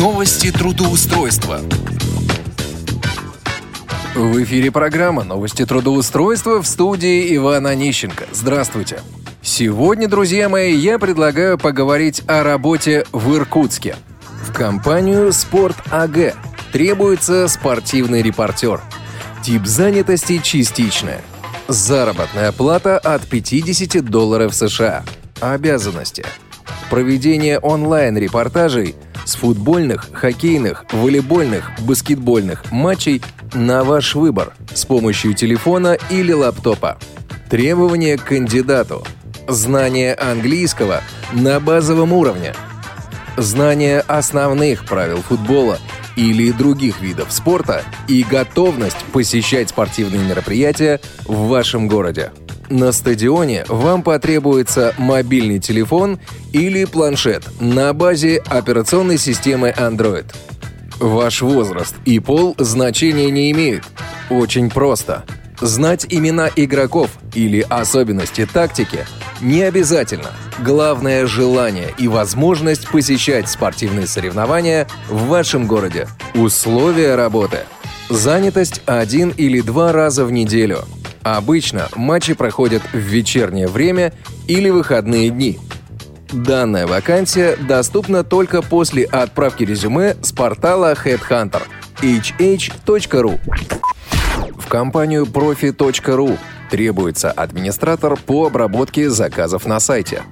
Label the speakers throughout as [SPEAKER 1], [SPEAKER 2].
[SPEAKER 1] Новости трудоустройства. В эфире программа «Новости трудоустройства» в студии Ивана Онищенко. Здравствуйте. Сегодня, друзья мои, я предлагаю поговорить о работе в Иркутске. В компанию «Спорт АГ» требуется спортивный репортер. Тип занятости частичная. Заработная плата от 50 долларов США. Обязанности. Проведение онлайн-репортажей с футбольных, хоккейных, волейбольных, баскетбольных матчей на ваш выбор с помощью телефона или лаптопа. Требования к кандидату. Знание английского на базовом уровне. Знание основных правил футбола или других видов спорта и готовность посещать спортивные мероприятия в вашем городе. На стадионе вам потребуется мобильный телефон или планшет на базе операционной системы Android. Ваш возраст и пол значения не имеют. Очень просто. Знать имена игроков или особенности тактики не обязательно. Главное – желание и возможность посещать спортивные соревнования в вашем городе. Условия работы. Занятость один или два раза в неделю – Обычно матчи проходят в вечернее время или выходные дни. Данная вакансия доступна только после отправки резюме с портала Headhunter hh.ru. В компанию profi.ru требуется администратор по обработке заказов на сайте.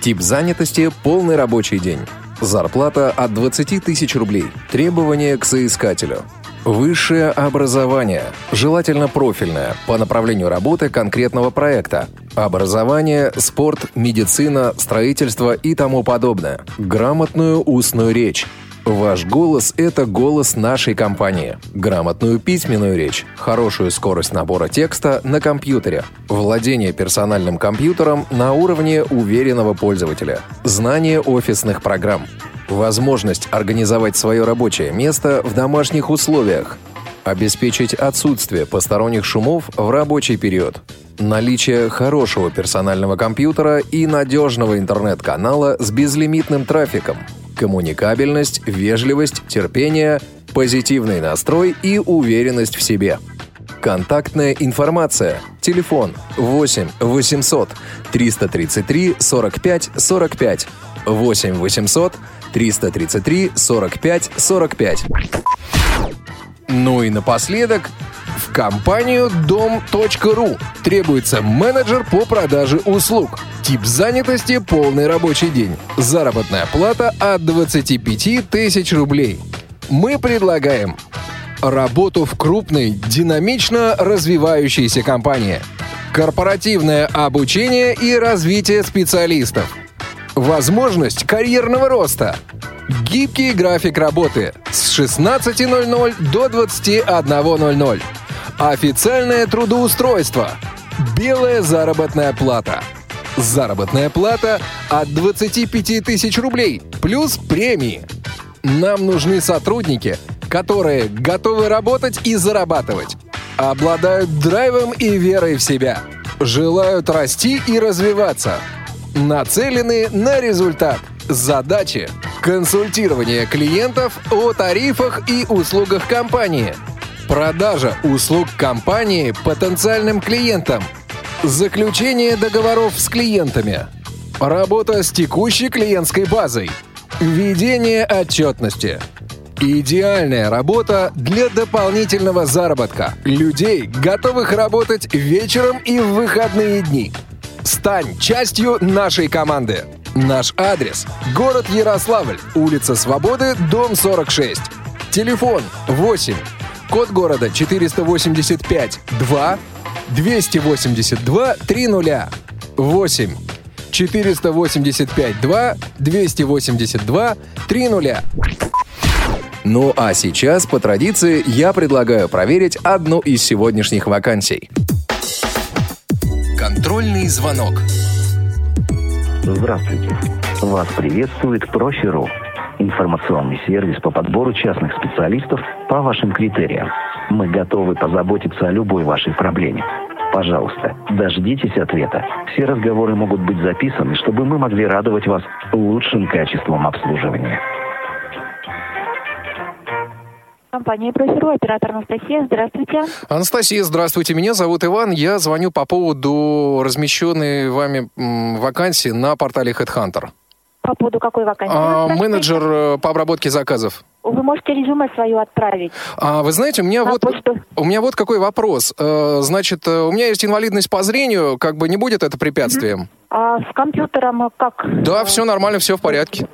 [SPEAKER 1] Тип занятости – полный рабочий день. Зарплата от 20 тысяч рублей. Требования к соискателю – Высшее образование, желательно профильное, по направлению работы конкретного проекта. Образование, спорт, медицина, строительство и тому подобное. Грамотную устную речь. Ваш голос – это голос нашей компании. Грамотную письменную речь, хорошую скорость набора текста на компьютере, владение персональным компьютером на уровне уверенного пользователя, знание офисных программ, Возможность организовать свое рабочее место в домашних условиях. Обеспечить отсутствие посторонних шумов в рабочий период. Наличие хорошего персонального компьютера и надежного интернет-канала с безлимитным трафиком. Коммуникабельность, вежливость, терпение, позитивный настрой и уверенность в себе. Контактная информация. Телефон 8 800 333 45 45 8 800 333 45 45. Ну и напоследок, в компанию дом.ру требуется менеджер по продаже услуг. Тип занятости – полный рабочий день. Заработная плата от 25 тысяч рублей. Мы предлагаем работу в крупной, динамично развивающейся компании, корпоративное обучение и развитие специалистов – Возможность карьерного роста. Гибкий график работы с 16.00 до 21.00. Официальное трудоустройство. Белая заработная плата. Заработная плата от 25 тысяч рублей плюс премии. Нам нужны сотрудники, которые готовы работать и зарабатывать, обладают драйвом и верой в себя, желают расти и развиваться – нацелены на результат. Задачи – консультирование клиентов о тарифах и услугах компании, продажа услуг компании потенциальным клиентам, заключение договоров с клиентами, работа с текущей клиентской базой, ведение отчетности – Идеальная работа для дополнительного заработка. Людей, готовых работать вечером и в выходные дни – Стань частью нашей команды. Наш адрес – город Ярославль, улица Свободы, дом 46. Телефон 8, код города 485 2 282 30 8 485 2 282 30. Ну а сейчас, по традиции, я предлагаю проверить одну из сегодняшних вакансий. Контрольный звонок.
[SPEAKER 2] Здравствуйте. Вас приветствует Профи.ру. Информационный сервис по подбору частных специалистов по вашим критериям. Мы готовы позаботиться о любой вашей проблеме. Пожалуйста, дождитесь ответа. Все разговоры могут быть записаны, чтобы мы могли радовать вас лучшим качеством обслуживания.
[SPEAKER 3] компания «Профиру», оператор Анастасия. Здравствуйте.
[SPEAKER 1] Анастасия, здравствуйте. Меня зовут Иван. Я звоню по поводу размещенной вами вакансии на портале HeadHunter.
[SPEAKER 3] По поводу какой вакансии?
[SPEAKER 1] А, менеджер э, по обработке заказов.
[SPEAKER 3] Вы можете резюме свое отправить.
[SPEAKER 1] А, вы знаете, у меня
[SPEAKER 3] На
[SPEAKER 1] вот
[SPEAKER 3] почту.
[SPEAKER 1] у меня вот какой вопрос. Э, Значит, э, у меня есть инвалидность по зрению, как бы не будет это препятствием?
[SPEAKER 3] А с компьютером как?
[SPEAKER 1] Да, все нормально, все в порядке.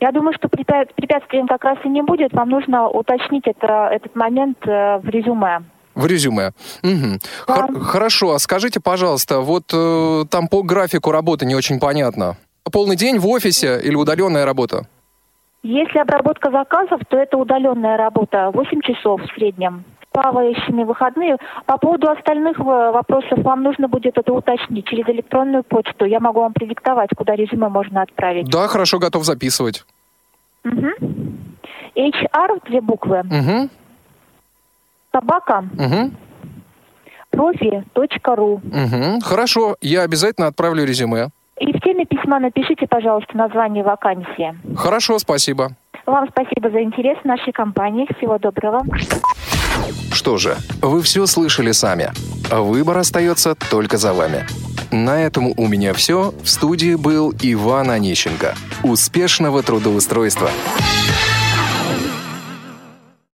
[SPEAKER 3] Я думаю, что препя- препятствием как раз и не будет. Вам нужно уточнить это, этот момент э, в резюме.
[SPEAKER 1] В резюме. Мгм. Хор- хорошо, а скажите, пожалуйста, вот э, там по графику работы не очень понятно. Полный день в офисе или удаленная работа?
[SPEAKER 3] Если обработка заказов, то это удаленная работа, 8 часов в среднем. Плавающими выходные. По поводу остальных э, вопросов вам нужно будет это уточнить через электронную почту. Я могу вам продиктовать, куда резюме можно отправить.
[SPEAKER 1] Да, хорошо, готов записывать.
[SPEAKER 3] Мгм. HR, две буквы,
[SPEAKER 1] Угу,
[SPEAKER 3] собака,
[SPEAKER 1] угу,
[SPEAKER 3] профи.ру.
[SPEAKER 1] угу. Хорошо, я обязательно отправлю резюме.
[SPEAKER 3] И в теме письма напишите, пожалуйста, название вакансии.
[SPEAKER 1] Хорошо, спасибо.
[SPEAKER 3] Вам спасибо за интерес в нашей компании. Всего доброго.
[SPEAKER 1] Что же, вы все слышали сами. Выбор остается только за вами. На этом у меня все. В студии был Иван Онищенко. Успешного трудоустройства!